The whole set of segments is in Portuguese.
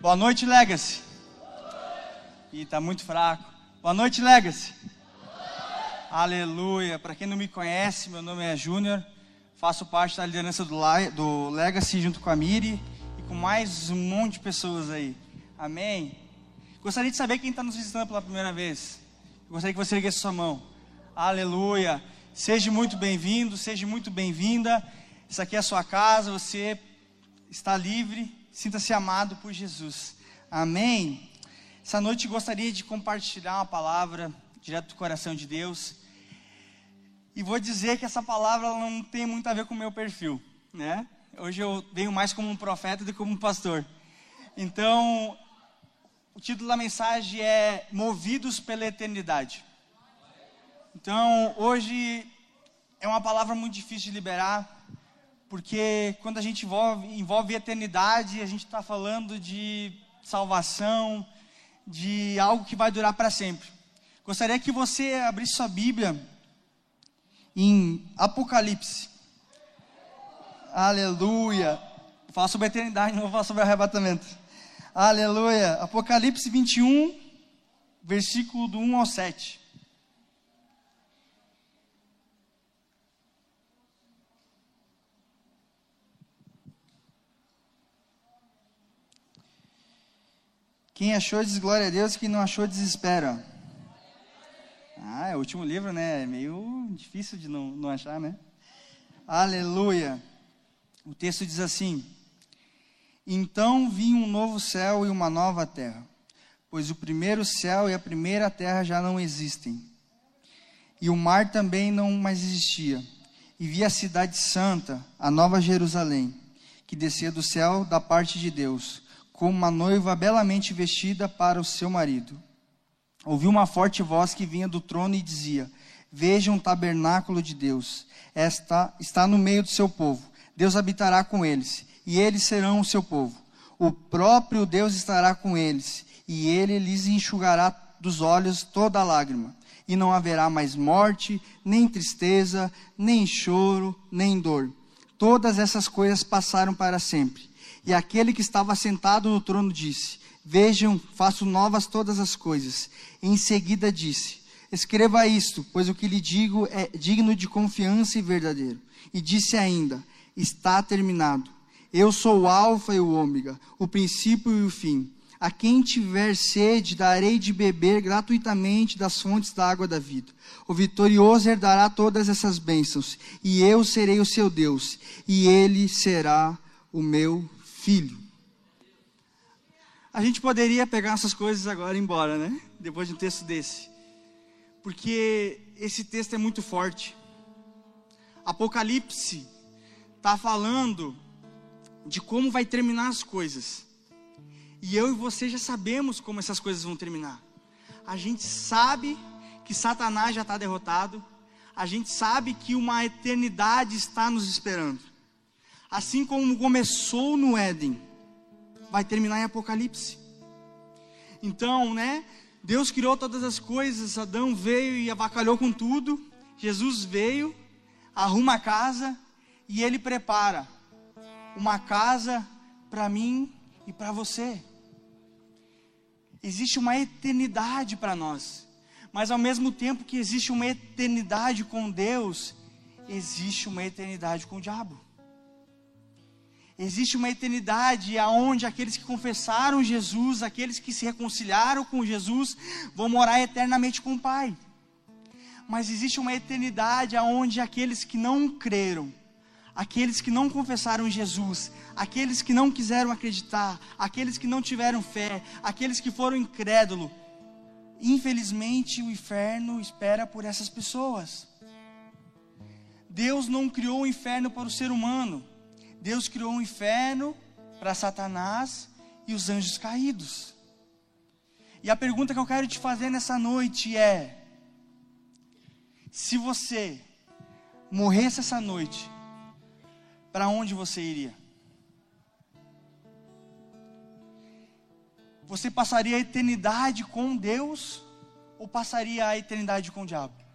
Boa noite, Legacy. Ih, tá muito fraco. Boa noite, Legacy. Aleluia. Para quem não me conhece, meu nome é Júnior. Faço parte da liderança do, do Legacy junto com a Miri e com mais um monte de pessoas aí. Amém. Gostaria de saber quem está nos visitando pela primeira vez. Gostaria que você erguesse sua mão. Aleluia. Seja muito bem-vindo, seja muito bem-vinda. Isso aqui é a sua casa, você está livre, sinta-se amado por Jesus. Amém. Essa noite gostaria de compartilhar uma palavra direto do coração de Deus. E vou dizer que essa palavra não tem muito a ver com o meu perfil, né? Hoje eu venho mais como um profeta do que como um pastor. Então, o título da mensagem é Movidos pela Eternidade. Então, hoje é uma palavra muito difícil de liberar, porque quando a gente envolve, envolve eternidade, a gente está falando de salvação, de algo que vai durar para sempre. Gostaria que você abrisse sua Bíblia em Apocalipse. Aleluia. Fala sobre a eternidade, não vou falar sobre arrebatamento. Aleluia. Apocalipse 21, versículo do 1 ao 7. Quem achou diz glória a Deus, quem não achou desespera. Ah, é o último livro, né? É meio difícil de não, não achar, né? Aleluia. O texto diz assim: Então vi um novo céu e uma nova terra, pois o primeiro céu e a primeira terra já não existem, e o mar também não mais existia. E vi a cidade santa, a nova Jerusalém, que descia do céu da parte de Deus como uma noiva belamente vestida para o seu marido. Ouviu uma forte voz que vinha do trono e dizia: Vejam um tabernáculo de Deus. Esta está no meio do seu povo. Deus habitará com eles, e eles serão o seu povo. O próprio Deus estará com eles, e ele lhes enxugará dos olhos toda lágrima. E não haverá mais morte, nem tristeza, nem choro, nem dor. Todas essas coisas passaram para sempre. E aquele que estava sentado no trono disse: Vejam, faço novas todas as coisas. Em seguida disse: Escreva isto, pois o que lhe digo é digno de confiança e verdadeiro. E disse ainda: Está terminado. Eu sou o Alfa e o Ômega, o princípio e o fim. A quem tiver sede, darei de beber gratuitamente das fontes da água da vida. O vitorioso herdará todas essas bênçãos, e eu serei o seu Deus, e ele será o meu filho. A gente poderia pegar essas coisas agora e ir embora, né? Depois de um texto desse. Porque esse texto é muito forte. Apocalipse está falando de como vai terminar as coisas. E eu e você já sabemos como essas coisas vão terminar. A gente sabe que Satanás já está derrotado. A gente sabe que uma eternidade está nos esperando. Assim como começou no Éden, vai terminar em Apocalipse. Então, né? Deus criou todas as coisas, Adão veio e avacalhou com tudo. Jesus veio, arruma a casa e ele prepara uma casa para mim e para você. Existe uma eternidade para nós, mas ao mesmo tempo que existe uma eternidade com Deus, existe uma eternidade com o diabo. Existe uma eternidade aonde aqueles que confessaram Jesus, aqueles que se reconciliaram com Jesus, vão morar eternamente com o Pai. Mas existe uma eternidade aonde aqueles que não creram, aqueles que não confessaram Jesus, aqueles que não quiseram acreditar, aqueles que não tiveram fé, aqueles que foram incrédulos, infelizmente o inferno espera por essas pessoas. Deus não criou o inferno para o ser humano. Deus criou um inferno para Satanás e os anjos caídos. E a pergunta que eu quero te fazer nessa noite é: se você morresse essa noite, para onde você iria? Você passaria a eternidade com Deus ou passaria a eternidade com o diabo?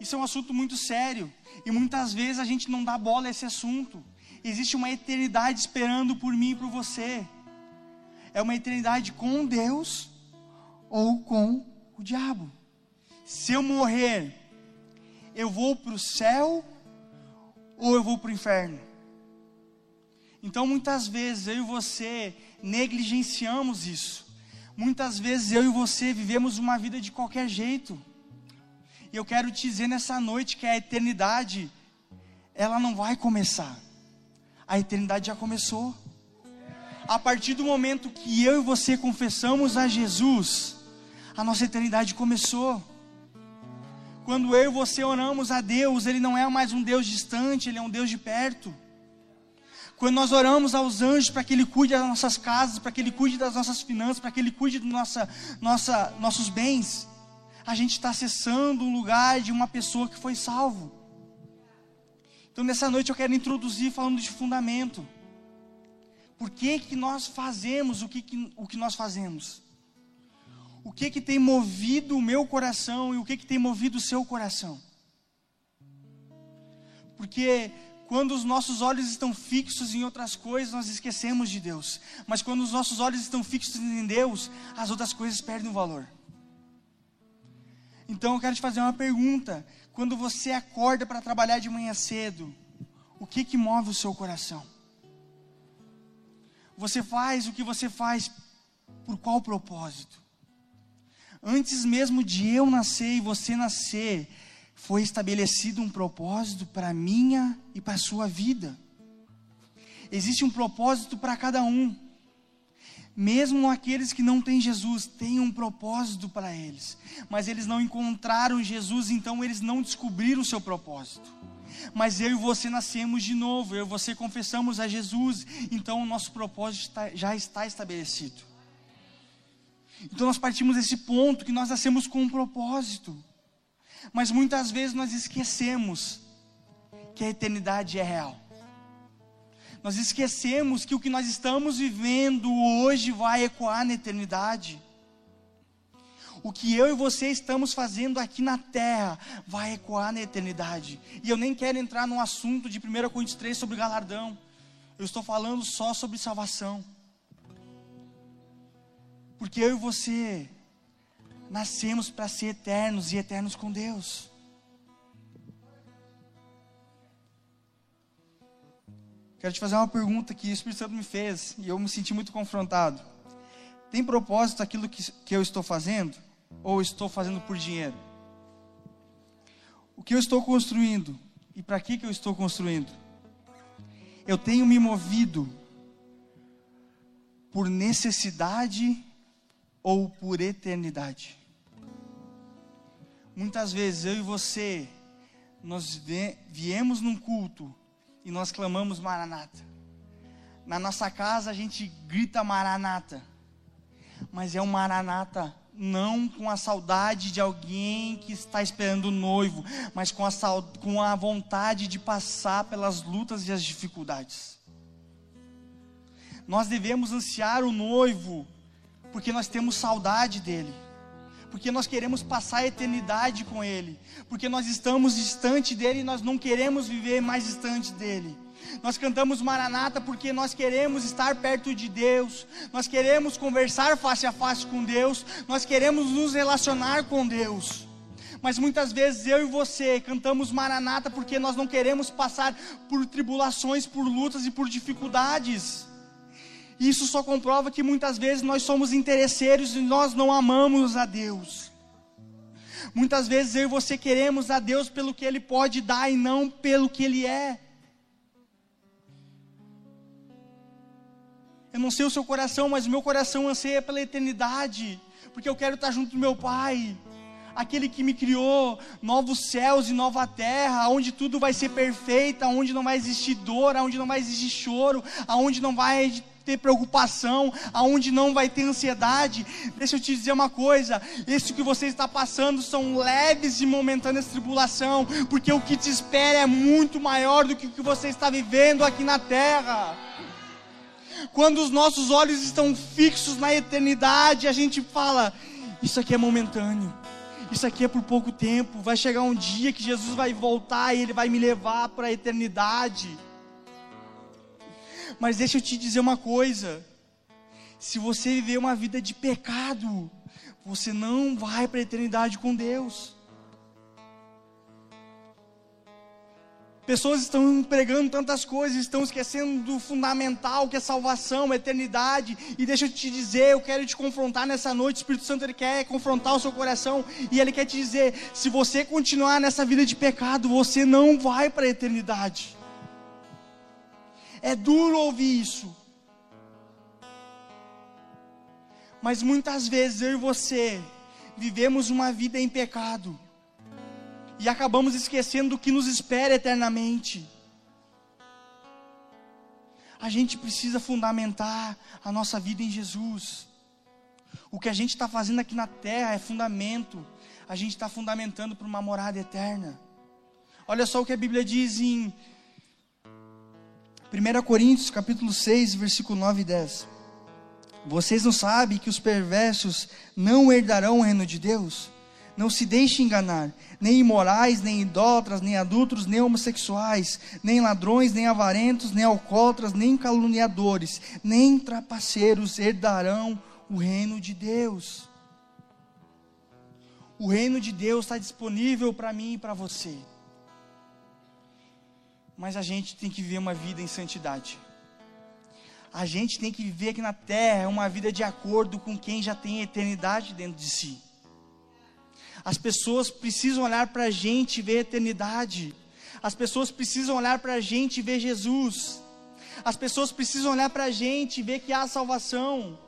Isso é um assunto muito sério e muitas vezes a gente não dá bola a esse assunto. Existe uma eternidade esperando por mim e por você. É uma eternidade com Deus ou com o diabo. Se eu morrer, eu vou para o céu ou eu vou para o inferno? Então, muitas vezes eu e você negligenciamos isso. Muitas vezes eu e você vivemos uma vida de qualquer jeito. E eu quero te dizer nessa noite que a eternidade, ela não vai começar. A eternidade já começou. A partir do momento que eu e você confessamos a Jesus, a nossa eternidade começou. Quando eu e você oramos a Deus, Ele não é mais um Deus distante, Ele é um Deus de perto. Quando nós oramos aos anjos para que Ele cuide das nossas casas, para que Ele cuide das nossas finanças, para que Ele cuide dos nossa, nossa, nossos bens, a gente está acessando um lugar de uma pessoa que foi salvo. Então nessa noite eu quero introduzir falando de fundamento. Por que, que nós fazemos o que, que, o que nós fazemos? O que que tem movido o meu coração e o que que tem movido o seu coração? Porque quando os nossos olhos estão fixos em outras coisas, nós esquecemos de Deus. Mas quando os nossos olhos estão fixos em Deus, as outras coisas perdem o valor. Então eu quero te fazer uma pergunta. Quando você acorda para trabalhar de manhã cedo, o que que move o seu coração? Você faz o que você faz por qual propósito? Antes mesmo de eu nascer e você nascer, foi estabelecido um propósito para minha e para sua vida. Existe um propósito para cada um. Mesmo aqueles que não têm Jesus, têm um propósito para eles. Mas eles não encontraram Jesus, então eles não descobriram o seu propósito. Mas eu e você nascemos de novo, eu e você confessamos a Jesus, então o nosso propósito já está estabelecido. Então nós partimos desse ponto que nós nascemos com um propósito. Mas muitas vezes nós esquecemos que a eternidade é real. Nós esquecemos que o que nós estamos vivendo hoje vai ecoar na eternidade. O que eu e você estamos fazendo aqui na terra vai ecoar na eternidade. E eu nem quero entrar no assunto de 1 Coríntios 3 sobre galardão. Eu estou falando só sobre salvação. Porque eu e você nascemos para ser eternos e eternos com Deus. Quero te fazer uma pergunta que o Espírito Santo me fez e eu me senti muito confrontado. Tem propósito aquilo que, que eu estou fazendo? Ou estou fazendo por dinheiro? O que eu estou construindo? E para que, que eu estou construindo? Eu tenho me movido por necessidade ou por eternidade? Muitas vezes eu e você, nós viemos num culto e nós clamamos Maranata. Na nossa casa a gente grita Maranata, mas é um Maranata não com a saudade de alguém que está esperando o noivo, mas com a, com a vontade de passar pelas lutas e as dificuldades. Nós devemos ansiar o noivo, porque nós temos saudade dele porque nós queremos passar a eternidade com Ele, porque nós estamos distante dele e nós não queremos viver mais distante dele. Nós cantamos Maranata porque nós queremos estar perto de Deus, nós queremos conversar face a face com Deus, nós queremos nos relacionar com Deus. Mas muitas vezes eu e você cantamos Maranata porque nós não queremos passar por tribulações, por lutas e por dificuldades. Isso só comprova que muitas vezes nós somos interesseiros e nós não amamos a Deus. Muitas vezes eu e você queremos a Deus pelo que Ele pode dar e não pelo que Ele é. Eu não sei o seu coração, mas o meu coração anseia pela eternidade, porque eu quero estar junto do meu Pai, aquele que me criou, novos céus e nova terra, onde tudo vai ser perfeito, onde não vai existir dor, onde não vai existir choro, onde não vai ter preocupação, aonde não vai ter ansiedade. Deixa eu te dizer uma coisa: isso que você está passando são leves e momentâneas tribulação, porque o que te espera é muito maior do que o que você está vivendo aqui na terra. Quando os nossos olhos estão fixos na eternidade, a gente fala: isso aqui é momentâneo. Isso aqui é por pouco tempo. Vai chegar um dia que Jesus vai voltar e Ele vai me levar para a eternidade. Mas deixa eu te dizer uma coisa: Se você viver uma vida de pecado, você não vai para a eternidade com Deus. Pessoas estão pregando tantas coisas, estão esquecendo do fundamental que é salvação, eternidade. E deixa eu te dizer, eu quero te confrontar nessa noite. O Espírito Santo ele quer confrontar o seu coração e ele quer te dizer: se você continuar nessa vida de pecado, você não vai para a eternidade. É duro ouvir isso. Mas muitas vezes eu e você vivemos uma vida em pecado e acabamos esquecendo do que nos espera eternamente. A gente precisa fundamentar a nossa vida em Jesus. O que a gente está fazendo aqui na terra é fundamento. A gente está fundamentando para uma morada eterna. Olha só o que a Bíblia diz em 1 Coríntios capítulo 6, versículo 9 e 10. Vocês não sabem que os perversos não herdarão o reino de Deus? Não se deixe enganar, nem imorais, nem idólatras, nem adultos, nem homossexuais, nem ladrões, nem avarentos, nem alcoólatras, nem caluniadores, nem trapaceiros herdarão o reino de Deus. O reino de Deus está disponível para mim e para você. Mas a gente tem que viver uma vida em santidade. A gente tem que viver aqui na terra uma vida de acordo com quem já tem a eternidade dentro de si. As pessoas precisam olhar para a gente e ver a eternidade. As pessoas precisam olhar para a gente e ver Jesus. As pessoas precisam olhar para a gente e ver que há salvação.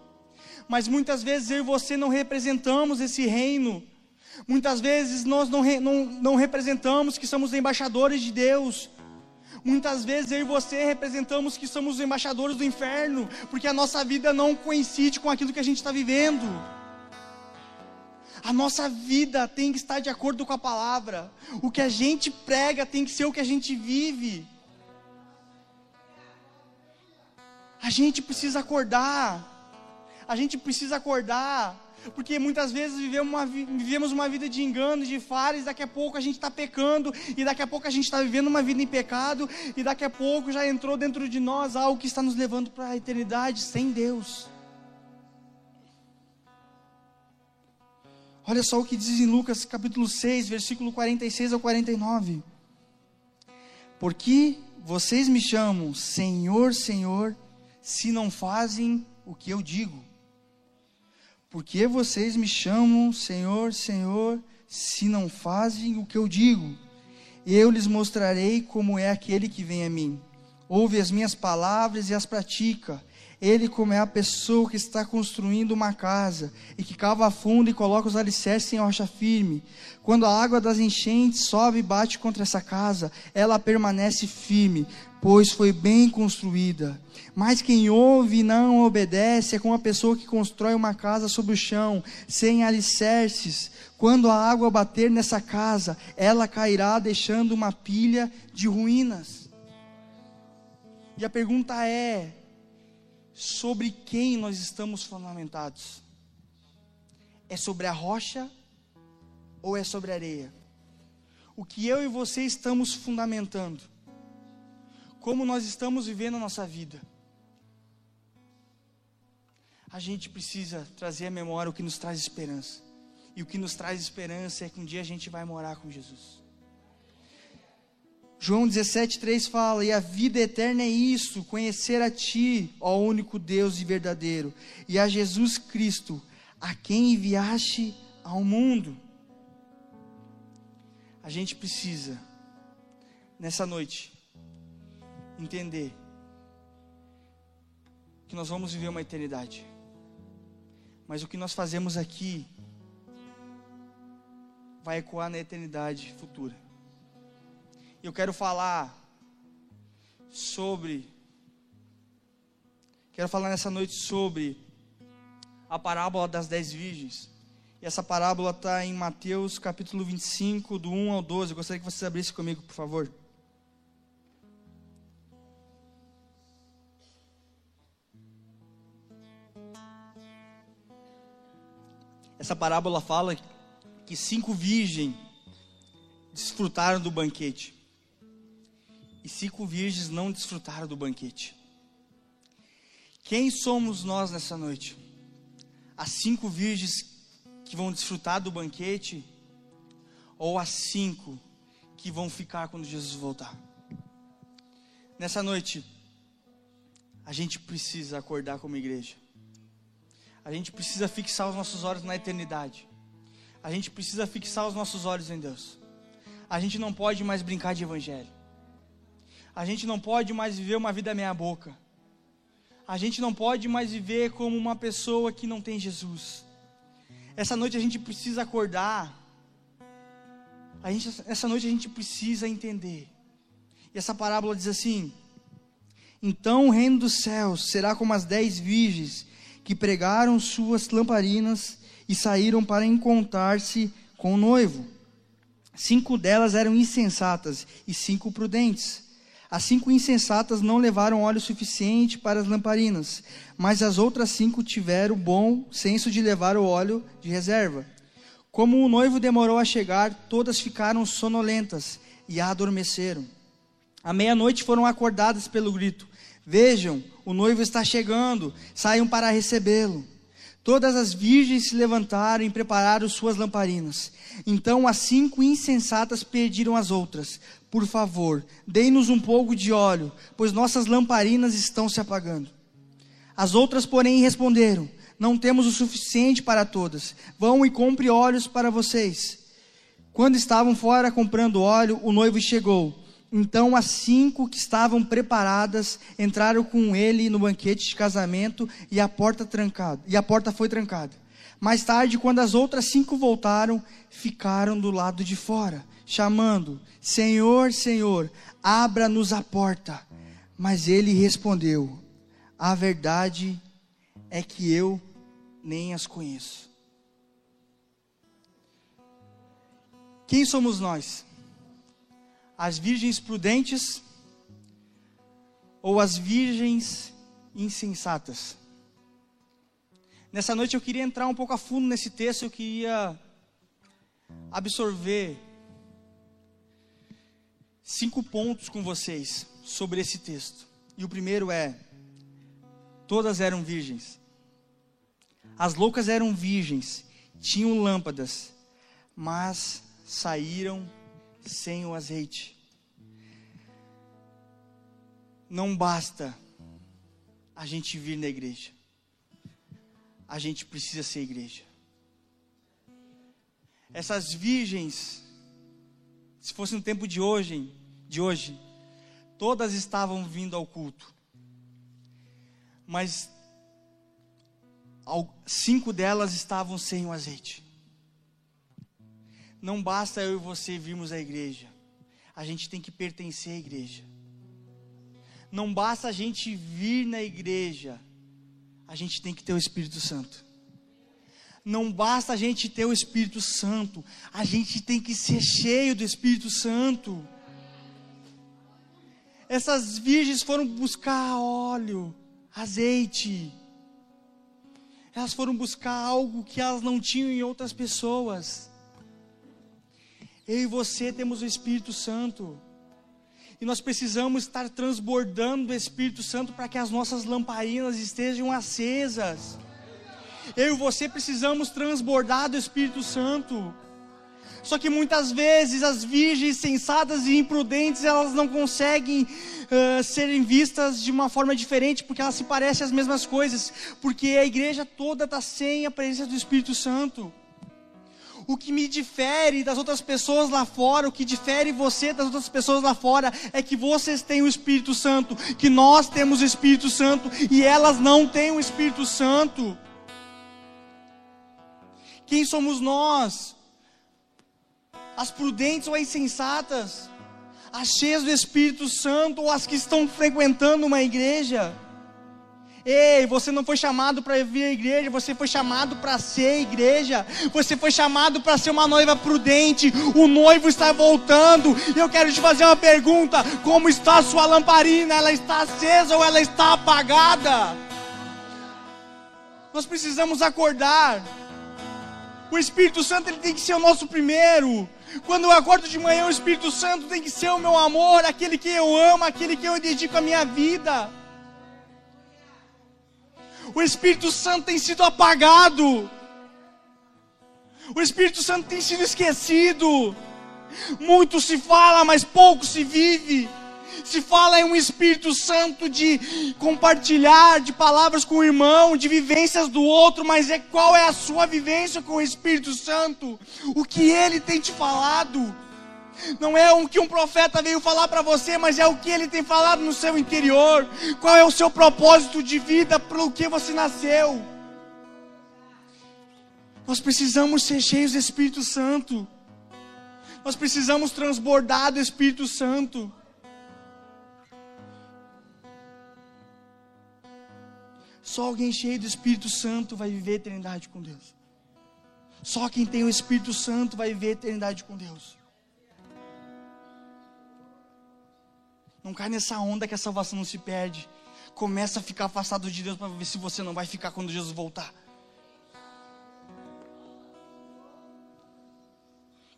Mas muitas vezes eu e você não representamos esse reino. Muitas vezes nós não, não, não representamos que somos embaixadores de Deus. Muitas vezes eu e você representamos que somos embaixadores do inferno, porque a nossa vida não coincide com aquilo que a gente está vivendo. A nossa vida tem que estar de acordo com a palavra. O que a gente prega tem que ser o que a gente vive. A gente precisa acordar. A gente precisa acordar. Porque muitas vezes vivemos uma, vivemos uma vida de engano, de falhas, daqui a pouco a gente está pecando, e daqui a pouco a gente está vivendo uma vida em pecado, e daqui a pouco já entrou dentro de nós algo que está nos levando para a eternidade sem Deus. Olha só o que diz em Lucas capítulo 6, versículo 46 ao 49. Porque vocês me chamam Senhor, Senhor, se não fazem o que eu digo. Porque vocês me chamam Senhor, Senhor, se não fazem o que eu digo. Eu lhes mostrarei como é aquele que vem a mim. Ouve as minhas palavras e as pratica ele, como é a pessoa que está construindo uma casa e que cava fundo e coloca os alicerces em rocha firme. Quando a água das enchentes sobe e bate contra essa casa, ela permanece firme, pois foi bem construída. Mas quem ouve e não obedece é como a pessoa que constrói uma casa sobre o chão, sem alicerces. Quando a água bater nessa casa, ela cairá, deixando uma pilha de ruínas. E a pergunta é: sobre quem nós estamos fundamentados? É sobre a rocha ou é sobre a areia? O que eu e você estamos fundamentando? Como nós estamos vivendo a nossa vida? A gente precisa trazer à memória o que nos traz esperança. E o que nos traz esperança é que um dia a gente vai morar com Jesus. João 17,3 fala: E a vida eterna é isso, conhecer a Ti, ó único Deus e verdadeiro, e a Jesus Cristo, a quem enviaste ao mundo. A gente precisa, nessa noite, entender que nós vamos viver uma eternidade, mas o que nós fazemos aqui vai ecoar na eternidade futura eu quero falar sobre. Quero falar nessa noite sobre a parábola das dez virgens. E essa parábola está em Mateus capítulo 25, do 1 ao 12. Eu gostaria que você abrisse comigo, por favor. Essa parábola fala que cinco virgens desfrutaram do banquete e cinco virgens não desfrutaram do banquete. Quem somos nós nessa noite? As cinco virgens que vão desfrutar do banquete ou as cinco que vão ficar quando Jesus voltar? Nessa noite, a gente precisa acordar como igreja. A gente precisa fixar os nossos olhos na eternidade. A gente precisa fixar os nossos olhos em Deus. A gente não pode mais brincar de evangelho. A gente não pode mais viver uma vida meia boca. A gente não pode mais viver como uma pessoa que não tem Jesus. Essa noite a gente precisa acordar. A gente, essa noite a gente precisa entender. E essa parábola diz assim: Então o reino dos céus será como as dez virgens que pregaram suas lamparinas e saíram para encontrar-se com o noivo. Cinco delas eram insensatas e cinco prudentes. As cinco insensatas não levaram óleo suficiente para as lamparinas, mas as outras cinco tiveram bom senso de levar o óleo de reserva. Como o noivo demorou a chegar, todas ficaram sonolentas e adormeceram. À meia-noite foram acordadas pelo grito: Vejam, o noivo está chegando, saiam para recebê-lo. Todas as virgens se levantaram e prepararam suas lamparinas. Então as cinco insensatas pediram às outras: Por favor, dê-nos um pouco de óleo, pois nossas lamparinas estão se apagando. As outras, porém, responderam: Não temos o suficiente para todas. Vão e compre óleos para vocês. Quando estavam fora comprando óleo, o noivo chegou. Então as cinco que estavam preparadas entraram com ele no banquete de casamento e a porta trancada, e a porta foi trancada. Mais tarde, quando as outras cinco voltaram, ficaram do lado de fora, chamando: Senhor, Senhor, abra-nos a porta. Mas ele respondeu: A verdade é que eu nem as conheço. Quem somos nós? As virgens prudentes ou as virgens insensatas? Nessa noite eu queria entrar um pouco a fundo nesse texto, eu queria absorver cinco pontos com vocês sobre esse texto. E o primeiro é: todas eram virgens. As loucas eram virgens, tinham lâmpadas, mas saíram sem o azeite. Não basta a gente vir na igreja. A gente precisa ser igreja. Essas virgens, se fosse no tempo de hoje, de hoje, todas estavam vindo ao culto. Mas cinco delas estavam sem o azeite. Não basta eu e você virmos à igreja. A gente tem que pertencer à igreja. Não basta a gente vir na igreja. A gente tem que ter o Espírito Santo. Não basta a gente ter o Espírito Santo. A gente tem que ser cheio do Espírito Santo. Essas virgens foram buscar óleo, azeite. Elas foram buscar algo que elas não tinham em outras pessoas. Eu e você temos o Espírito Santo. E nós precisamos estar transbordando do Espírito Santo para que as nossas lamparinas estejam acesas. Eu e você precisamos transbordar do Espírito Santo. Só que muitas vezes as virgens sensatas e imprudentes elas não conseguem uh, serem vistas de uma forma diferente, porque elas se parecem as mesmas coisas, porque a igreja toda está sem a presença do Espírito Santo. O que me difere das outras pessoas lá fora, o que difere você das outras pessoas lá fora, é que vocês têm o Espírito Santo, que nós temos o Espírito Santo e elas não têm o Espírito Santo. Quem somos nós? As prudentes ou as insensatas? As cheias do Espírito Santo ou as que estão frequentando uma igreja? Ei, você não foi chamado para vir à igreja, você foi chamado para ser igreja. Você foi chamado para ser uma noiva prudente. O noivo está voltando. Eu quero te fazer uma pergunta: como está a sua lamparina? Ela está acesa ou ela está apagada? Nós precisamos acordar. O Espírito Santo ele tem que ser o nosso primeiro. Quando eu acordo de manhã, o Espírito Santo tem que ser o meu amor, aquele que eu amo, aquele que eu dedico a minha vida. O Espírito Santo tem sido apagado. O Espírito Santo tem sido esquecido. Muito se fala, mas pouco se vive. Se fala em um Espírito Santo de compartilhar de palavras com o irmão, de vivências do outro, mas é qual é a sua vivência com o Espírito Santo? O que ele tem te falado? Não é o que um profeta veio falar para você, mas é o que ele tem falado no seu interior. Qual é o seu propósito de vida, para o que você nasceu? Nós precisamos ser cheios do Espírito Santo. Nós precisamos transbordar do Espírito Santo. Só alguém cheio do Espírito Santo vai viver eternidade com Deus. Só quem tem o Espírito Santo vai viver eternidade com Deus. Não cai nessa onda que a salvação não se perde. Começa a ficar afastado de Deus para ver se você não vai ficar quando Jesus voltar.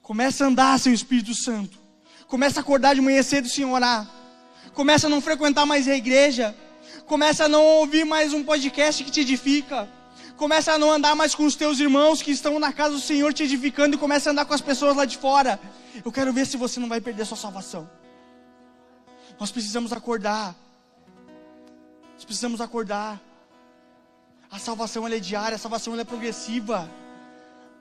Começa a andar sem o Espírito Santo. Começa a acordar de manhã cedo sem orar. Começa a não frequentar mais a igreja. Começa a não ouvir mais um podcast que te edifica. Começa a não andar mais com os teus irmãos que estão na casa do Senhor te edificando e começa a andar com as pessoas lá de fora. Eu quero ver se você não vai perder sua salvação. Nós precisamos acordar. Nós precisamos acordar. A salvação é diária, a salvação é progressiva.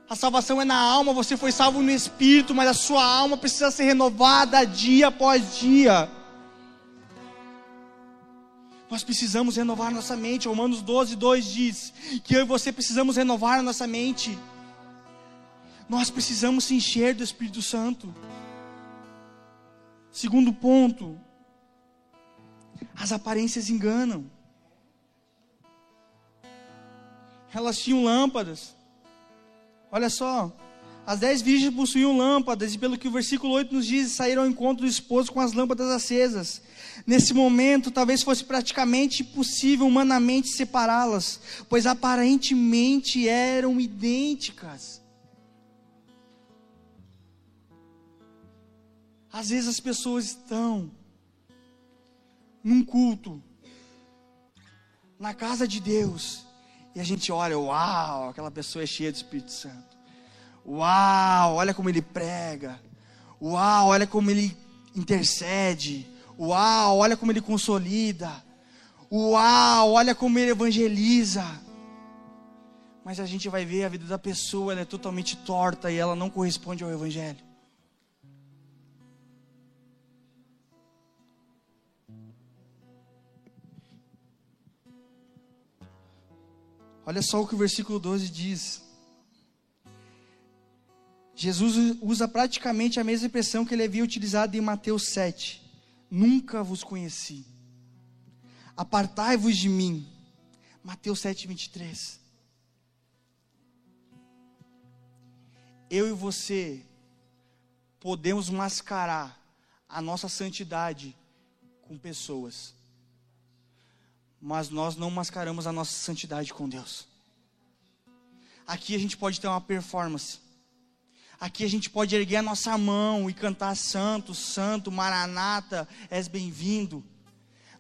A salvação é na alma, você foi salvo no espírito, mas a sua alma precisa ser renovada dia após dia. Nós precisamos renovar nossa mente. Romanos 12, 2 diz que eu e você precisamos renovar nossa mente. Nós precisamos se encher do Espírito Santo. Segundo ponto, as aparências enganam. Elas tinham lâmpadas. Olha só, as dez virgens possuíam lâmpadas, e pelo que o versículo 8 nos diz, saíram ao encontro do esposo com as lâmpadas acesas. Nesse momento, talvez fosse praticamente impossível humanamente separá-las, pois aparentemente eram idênticas. Às vezes as pessoas estão num culto, na casa de Deus, e a gente olha, uau, aquela pessoa é cheia do Espírito Santo. Uau, olha como ele prega. Uau, olha como ele intercede. Uau, olha como ele consolida. Uau, olha como ele evangeliza. Mas a gente vai ver a vida da pessoa, ela é totalmente torta e ela não corresponde ao evangelho. Olha só o que o versículo 12 diz. Jesus usa praticamente a mesma expressão que ele havia utilizado em Mateus 7. Nunca vos conheci. Apartai-vos de mim. Mateus 7, 23. Eu e você podemos mascarar a nossa santidade com pessoas mas nós não mascaramos a nossa santidade com Deus. Aqui a gente pode ter uma performance. Aqui a gente pode erguer a nossa mão e cantar santo, santo, maranata, és bem-vindo.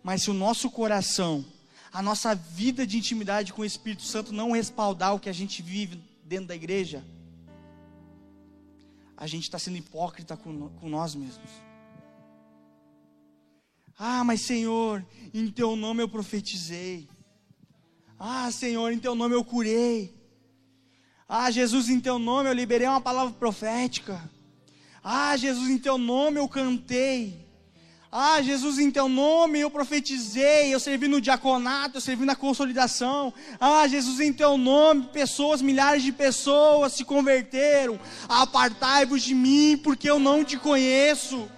Mas se o nosso coração, a nossa vida de intimidade com o Espírito Santo não respaldar o que a gente vive dentro da igreja, a gente está sendo hipócrita com, com nós mesmos. Ah, mas Senhor, em teu nome eu profetizei. Ah, Senhor, em teu nome eu curei. Ah, Jesus, em teu nome eu liberei uma palavra profética. Ah, Jesus, em teu nome eu cantei. Ah, Jesus, em teu nome eu profetizei, eu servi no diaconato, eu servi na consolidação. Ah, Jesus, em teu nome, pessoas, milhares de pessoas se converteram. Apartai-vos de mim, porque eu não te conheço.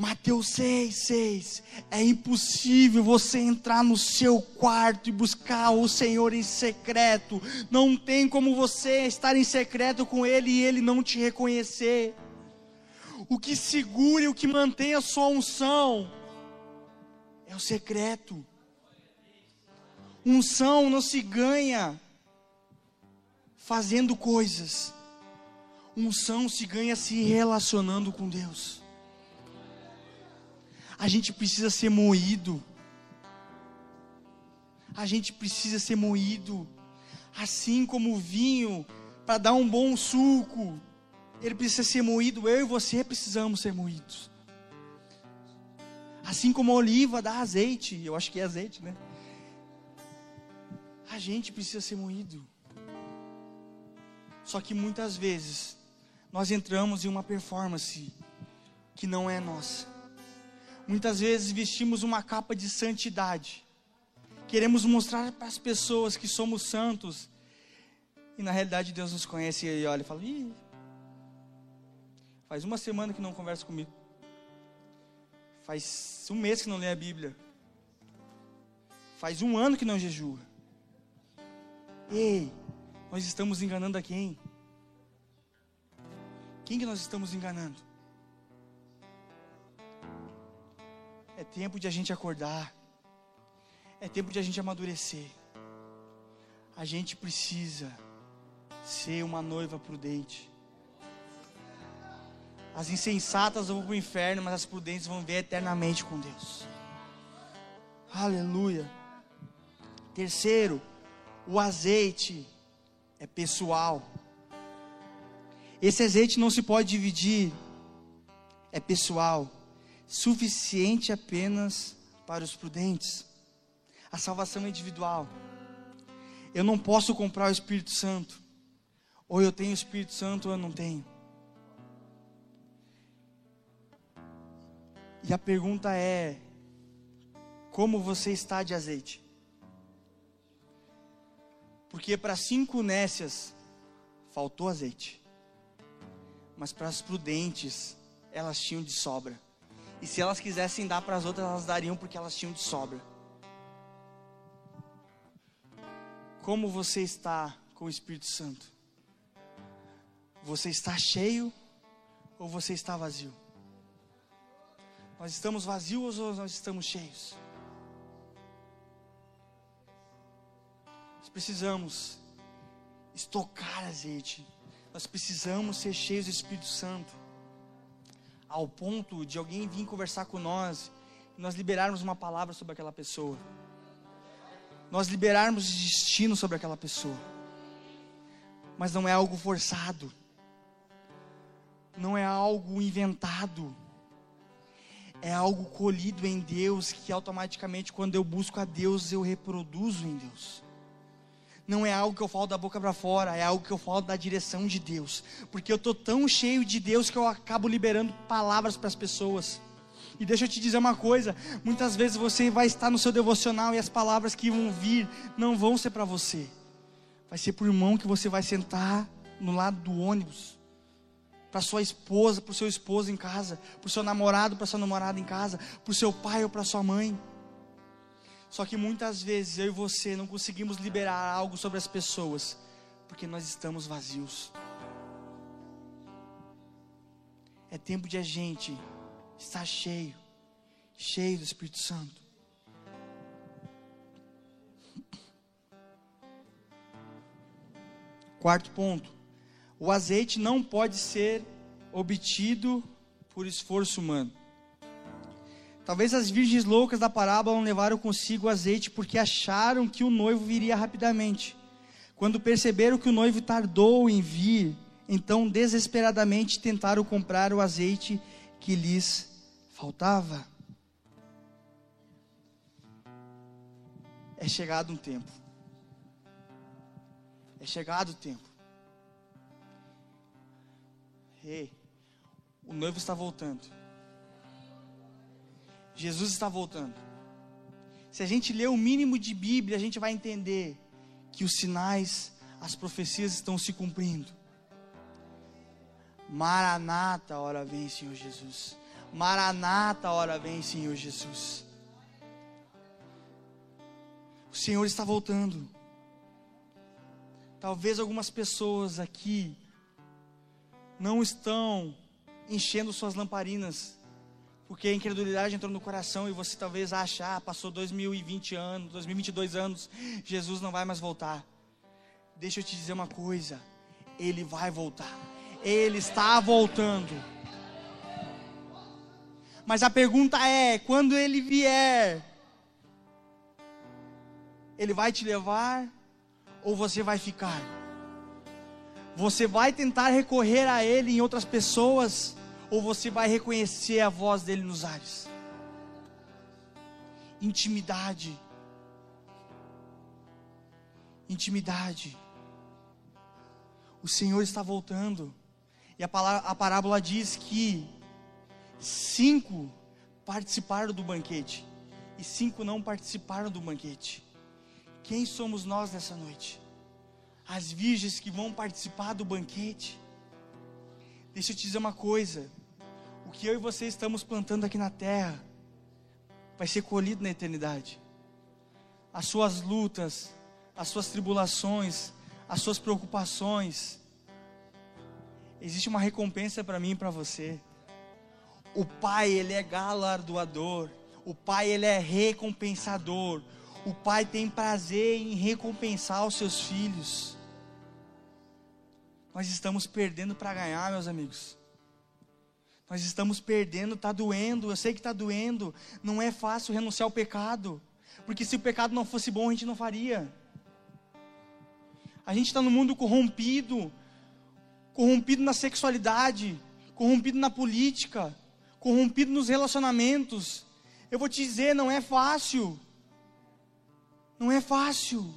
Mateus 6, 6. É impossível você entrar no seu quarto e buscar o Senhor em secreto. Não tem como você estar em secreto com Ele e Ele não te reconhecer. O que segura e o que mantém a sua unção é o secreto. Unção não se ganha fazendo coisas. Unção se ganha se relacionando com Deus a gente precisa ser moído. a gente precisa ser moído, assim como o vinho, para dar um bom suco, ele precisa ser moído, eu e você precisamos ser moídos. Assim como a oliva dá azeite, eu acho que é azeite, né? A gente precisa ser moído. Só que muitas vezes nós entramos em uma performance que não é nossa. Muitas vezes vestimos uma capa de santidade. Queremos mostrar para as pessoas que somos santos. E na realidade Deus nos conhece e olha e fala: Ih, faz uma semana que não conversa comigo. Faz um mês que não lê a Bíblia. Faz um ano que não jejua. Ei, nós estamos enganando a quem? Quem que nós estamos enganando? É tempo de a gente acordar. É tempo de a gente amadurecer. A gente precisa ser uma noiva prudente. As insensatas vão para o inferno, mas as prudentes vão ver eternamente com Deus. Aleluia. Terceiro, o azeite é pessoal. Esse azeite não se pode dividir, é pessoal, suficiente apenas para os prudentes. A salvação é individual. Eu não posso comprar o Espírito Santo. Ou eu tenho o Espírito Santo ou eu não tenho. E a pergunta é: como você está de azeite? Porque para cinco nécias faltou azeite, mas para as prudentes elas tinham de sobra. E se elas quisessem dar para as outras, elas dariam porque elas tinham de sobra. Como você está com o Espírito Santo? Você está cheio ou você está vazio? Nós estamos vazios ou nós estamos cheios? Nós precisamos estocar azeite. Nós precisamos ser cheios do Espírito Santo. Ao ponto de alguém vir conversar com nós e nós liberarmos uma palavra sobre aquela pessoa. Nós liberarmos destino sobre aquela pessoa. Mas não é algo forçado. Não é algo inventado é algo colhido em Deus que automaticamente, quando eu busco a Deus, eu reproduzo em Deus. Não é algo que eu falo da boca para fora, é algo que eu falo da direção de Deus, porque eu estou tão cheio de Deus que eu acabo liberando palavras para as pessoas. E deixa eu te dizer uma coisa: muitas vezes você vai estar no seu devocional e as palavras que vão vir não vão ser para você, vai ser para o irmão que você vai sentar no lado do ônibus para sua esposa, para o seu esposo em casa, para o seu namorado, para sua namorada em casa, para o seu pai ou para sua mãe. Só que muitas vezes eu e você não conseguimos liberar algo sobre as pessoas, porque nós estamos vazios. É tempo de a gente estar cheio, cheio do Espírito Santo. Quarto ponto o azeite não pode ser obtido por esforço humano. Talvez as virgens loucas da parábola não levaram consigo o azeite porque acharam que o noivo viria rapidamente. Quando perceberam que o noivo tardou em vir, então desesperadamente tentaram comprar o azeite que lhes faltava. É chegado um tempo. É chegado o tempo Ei, o noivo está voltando. Jesus está voltando. Se a gente ler o mínimo de Bíblia, a gente vai entender que os sinais, as profecias estão se cumprindo. Maranata, hora vem, Senhor Jesus. Maranata, hora vem, Senhor Jesus. O Senhor está voltando. Talvez algumas pessoas aqui não estão enchendo suas lamparinas, porque a incredulidade entrou no coração e você talvez ache, ah, passou 2020 anos, 2022 anos, Jesus não vai mais voltar. Deixa eu te dizer uma coisa, ele vai voltar. Ele está voltando. Mas a pergunta é, quando ele vier, Ele vai te levar ou você vai ficar? Você vai tentar recorrer a Ele em outras pessoas ou você vai reconhecer a voz dele nos ares? Intimidade. Intimidade. O Senhor está voltando. E a, palavra, a parábola diz que cinco participaram do banquete e cinco não participaram do banquete. Quem somos nós nessa noite? As virgens que vão participar do banquete. Deixa eu te dizer uma coisa: o que eu e você estamos plantando aqui na terra vai ser colhido na eternidade. As suas lutas, as suas tribulações, as suas preocupações, existe uma recompensa para mim e para você. O Pai, ele é galardoador. O Pai, ele é recompensador. O Pai tem prazer em recompensar os seus filhos. Nós estamos perdendo para ganhar, meus amigos. Nós estamos perdendo, está doendo. Eu sei que está doendo. Não é fácil renunciar ao pecado. Porque se o pecado não fosse bom, a gente não faria. A gente está no mundo corrompido corrompido na sexualidade, corrompido na política, corrompido nos relacionamentos. Eu vou te dizer, não é fácil. Não é fácil.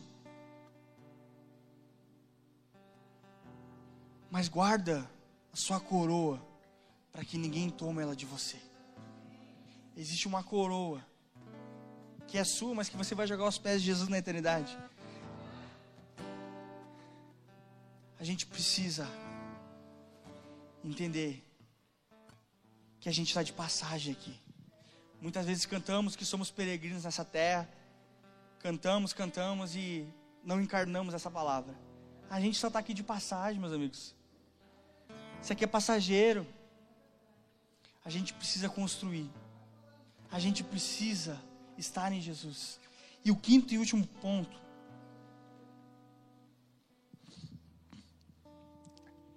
Mas guarda a sua coroa para que ninguém tome ela de você. Existe uma coroa que é sua, mas que você vai jogar aos pés de Jesus na eternidade. A gente precisa entender que a gente está de passagem aqui. Muitas vezes cantamos que somos peregrinos nessa terra, cantamos, cantamos e não encarnamos essa palavra. A gente só está aqui de passagem, meus amigos. Isso aqui é passageiro. A gente precisa construir. A gente precisa estar em Jesus. E o quinto e último ponto.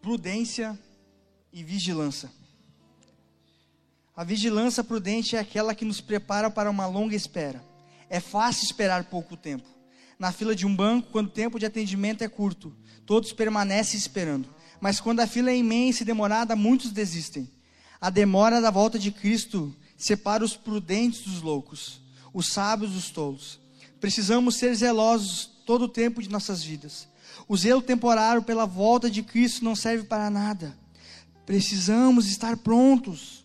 Prudência e vigilância. A vigilância prudente é aquela que nos prepara para uma longa espera. É fácil esperar pouco tempo. Na fila de um banco, quando o tempo de atendimento é curto, todos permanecem esperando. Mas quando a fila é imensa e demorada, muitos desistem. A demora da volta de Cristo separa os prudentes dos loucos, os sábios dos tolos. Precisamos ser zelosos todo o tempo de nossas vidas. O zelo temporário pela volta de Cristo não serve para nada. Precisamos estar prontos.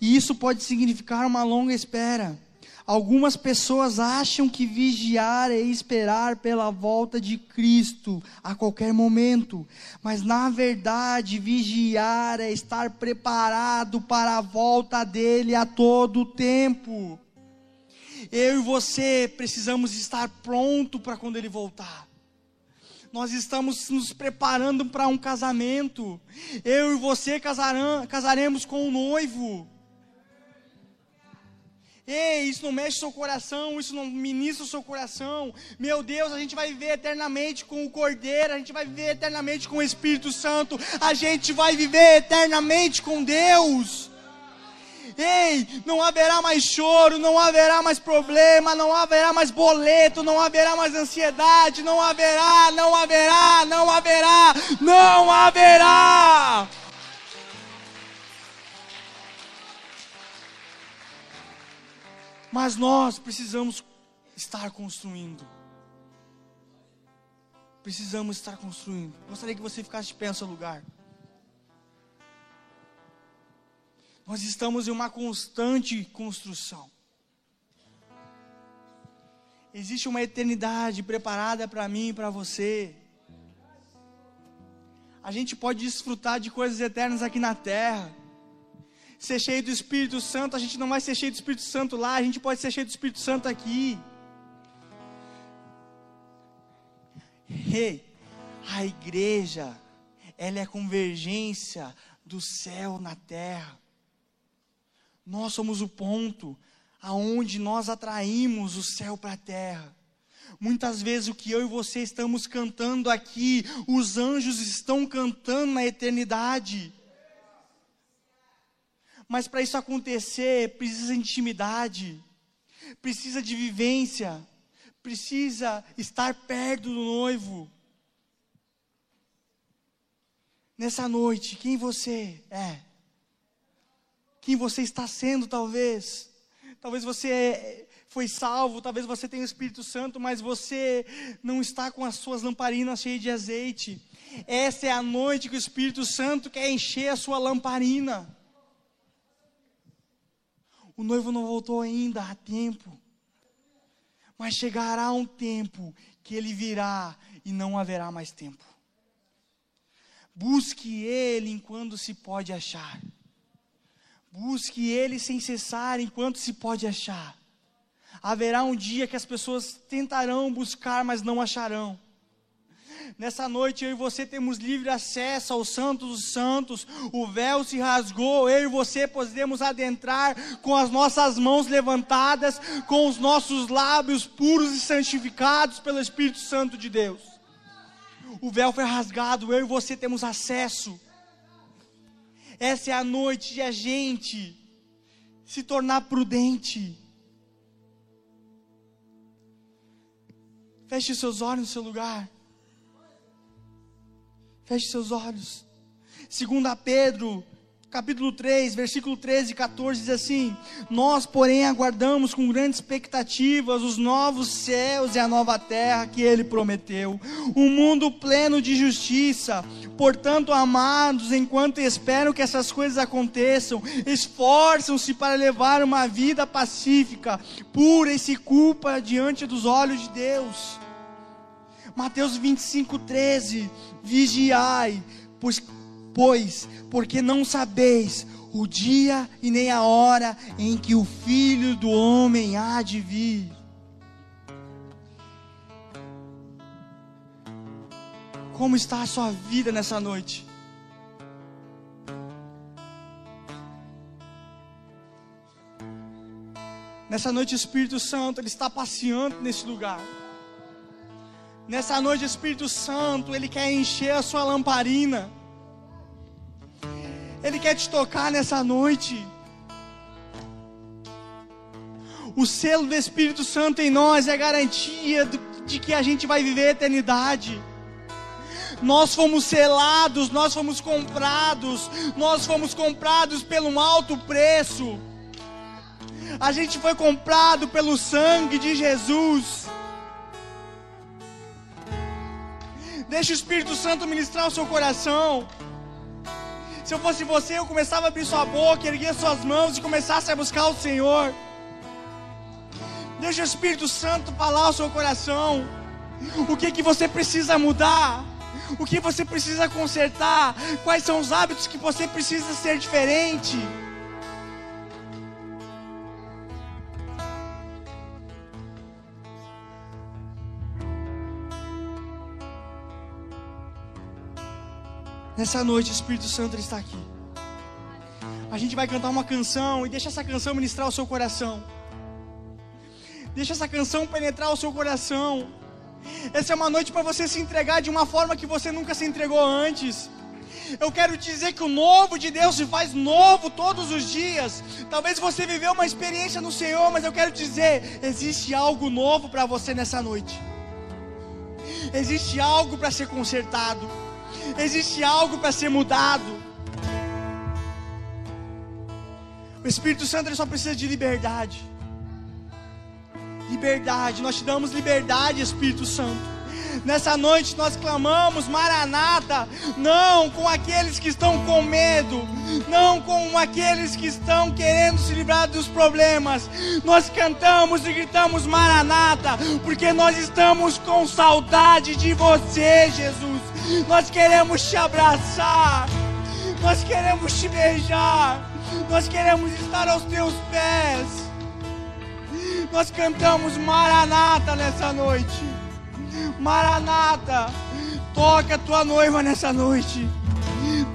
E isso pode significar uma longa espera. Algumas pessoas acham que vigiar é esperar pela volta de Cristo a qualquer momento, mas na verdade, vigiar é estar preparado para a volta dele a todo tempo. Eu e você precisamos estar pronto para quando ele voltar nós estamos nos preparando para um casamento. Eu e você casarão, casaremos com o um noivo. Ei, isso não mexe seu coração, isso não ministra o seu coração. Meu Deus, a gente vai viver eternamente com o Cordeiro, a gente vai viver eternamente com o Espírito Santo, a gente vai viver eternamente com Deus. Ei, não haverá mais choro, não haverá mais problema, não haverá mais boleto, não haverá mais ansiedade, não haverá, não haverá, não haverá, não haverá. Mas nós precisamos estar construindo. Precisamos estar construindo. Gostaria que você ficasse de pé no seu lugar. Nós estamos em uma constante construção. Existe uma eternidade preparada para mim e para você. A gente pode desfrutar de coisas eternas aqui na terra. Ser cheio do Espírito Santo, a gente não vai ser cheio do Espírito Santo lá, a gente pode ser cheio do Espírito Santo aqui. Hey, a igreja, ela é a convergência do céu na terra. Nós somos o ponto aonde nós atraímos o céu para a terra. Muitas vezes o que eu e você estamos cantando aqui, os anjos estão cantando na eternidade. Mas para isso acontecer, precisa de intimidade, precisa de vivência, precisa estar perto do noivo. Nessa noite, quem você é? Quem você está sendo, talvez? Talvez você foi salvo, talvez você tenha o Espírito Santo, mas você não está com as suas lamparinas cheias de azeite. Essa é a noite que o Espírito Santo quer encher a sua lamparina. O noivo não voltou ainda há tempo. Mas chegará um tempo que ele virá e não haverá mais tempo. Busque ele enquanto se pode achar. Busque ele sem cessar enquanto se pode achar. Haverá um dia que as pessoas tentarão buscar, mas não acharão. Nessa noite eu e você temos livre acesso ao Santos dos Santos. O véu se rasgou, eu e você podemos adentrar com as nossas mãos levantadas, com os nossos lábios puros e santificados pelo Espírito Santo de Deus. O véu foi rasgado, eu e você temos acesso. Essa é a noite de a gente se tornar prudente. Feche seus olhos no seu lugar. Feche seus olhos. Segunda Pedro, capítulo 3, versículo 13 e 14 diz assim: Nós, porém, aguardamos com grandes expectativas os novos céus e a nova terra que ele prometeu, um mundo pleno de justiça. Portanto, amados, enquanto esperam que essas coisas aconteçam, esforçam-se para levar uma vida pacífica, pura e sem culpa diante dos olhos de Deus. Mateus 25, 13: Vigiai, pois, pois, porque não sabeis o dia e nem a hora em que o filho do homem há de vir. Como está a sua vida nessa noite? Nessa noite, o Espírito Santo ele está passeando nesse lugar. Nessa noite, Espírito Santo, Ele quer encher a sua lamparina. Ele quer te tocar nessa noite. O selo do Espírito Santo em nós é garantia de que a gente vai viver a eternidade. Nós fomos selados, nós fomos comprados, nós fomos comprados pelo um alto preço. A gente foi comprado pelo sangue de Jesus. Deixa o Espírito Santo ministrar o seu coração. Se eu fosse você, eu começava a abrir sua boca, erguer suas mãos e começasse a buscar o Senhor. Deixa o Espírito Santo falar ao seu coração. O que que você precisa mudar? O que você precisa consertar? Quais são os hábitos que você precisa ser diferente? Nessa noite, o Espírito Santo ele está aqui. A gente vai cantar uma canção e deixa essa canção ministrar o seu coração. Deixa essa canção penetrar o seu coração. Essa é uma noite para você se entregar de uma forma que você nunca se entregou antes. Eu quero dizer que o novo de Deus se faz novo todos os dias. Talvez você viveu uma experiência no Senhor, mas eu quero dizer, existe algo novo para você nessa noite. Existe algo para ser consertado existe algo para ser mudado. O Espírito Santo ele só precisa de liberdade. Liberdade, nós te damos liberdade, Espírito Santo. Nessa noite nós clamamos Maranata, não com aqueles que estão com medo, não com aqueles que estão querendo se livrar dos problemas. Nós cantamos e gritamos Maranata, porque nós estamos com saudade de você, Jesus. Nós queremos te abraçar, nós queremos te beijar, nós queremos estar aos teus pés. Nós cantamos Maranata nessa noite. Maranata, toca a tua noiva nessa noite.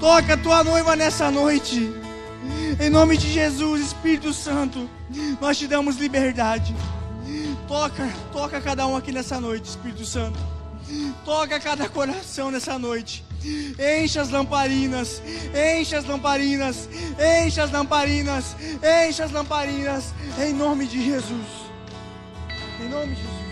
Toca a tua noiva nessa noite. Em nome de Jesus, Espírito Santo, nós te damos liberdade. Toca, toca cada um aqui nessa noite, Espírito Santo. Toca cada coração nessa noite. Enche as lamparinas, enche as lamparinas, enche as lamparinas, enche as lamparinas, em nome de Jesus. Em nome de Jesus.